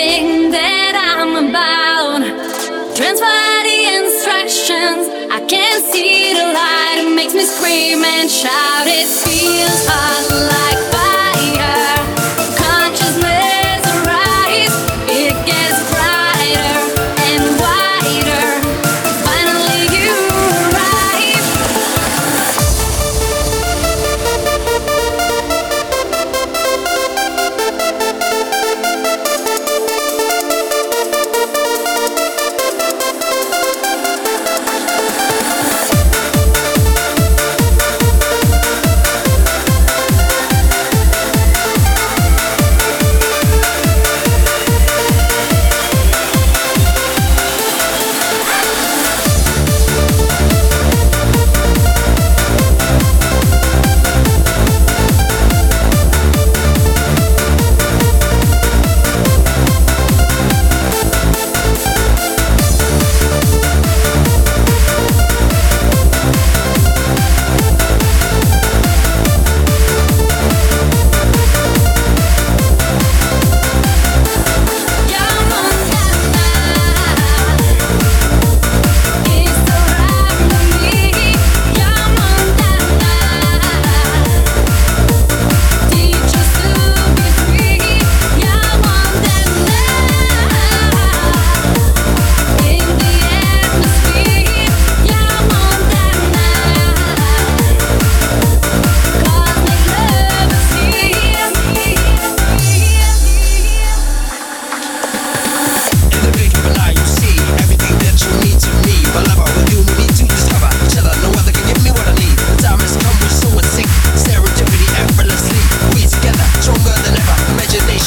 everything that I'm about. Transfer the instructions, I can't see the light. It makes me scream and shout. It feels hot like.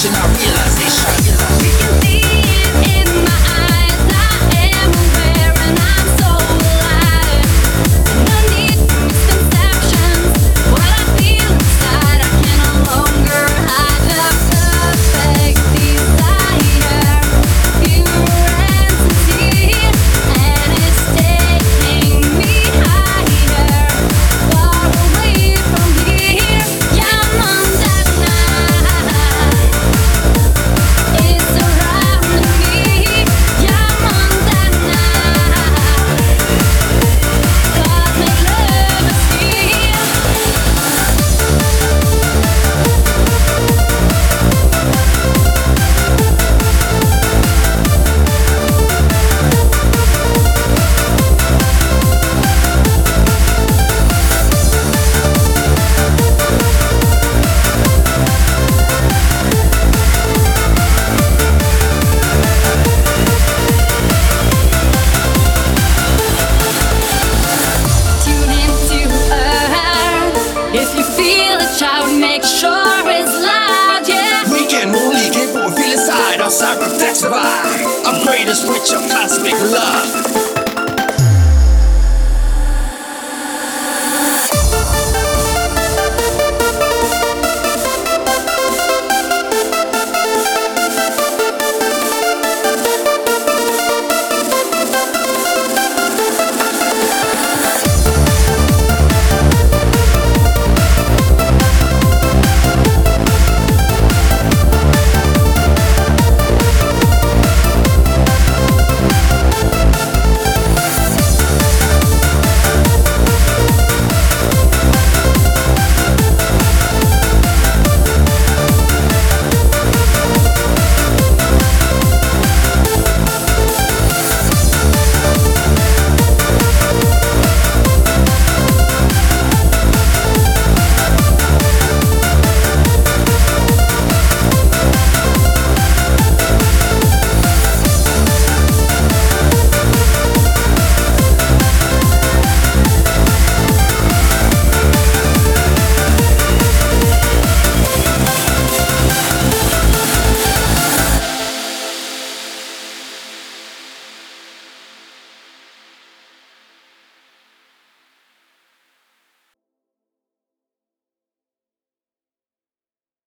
Watching outside reflects the greatest Upgrade is of cosmic love.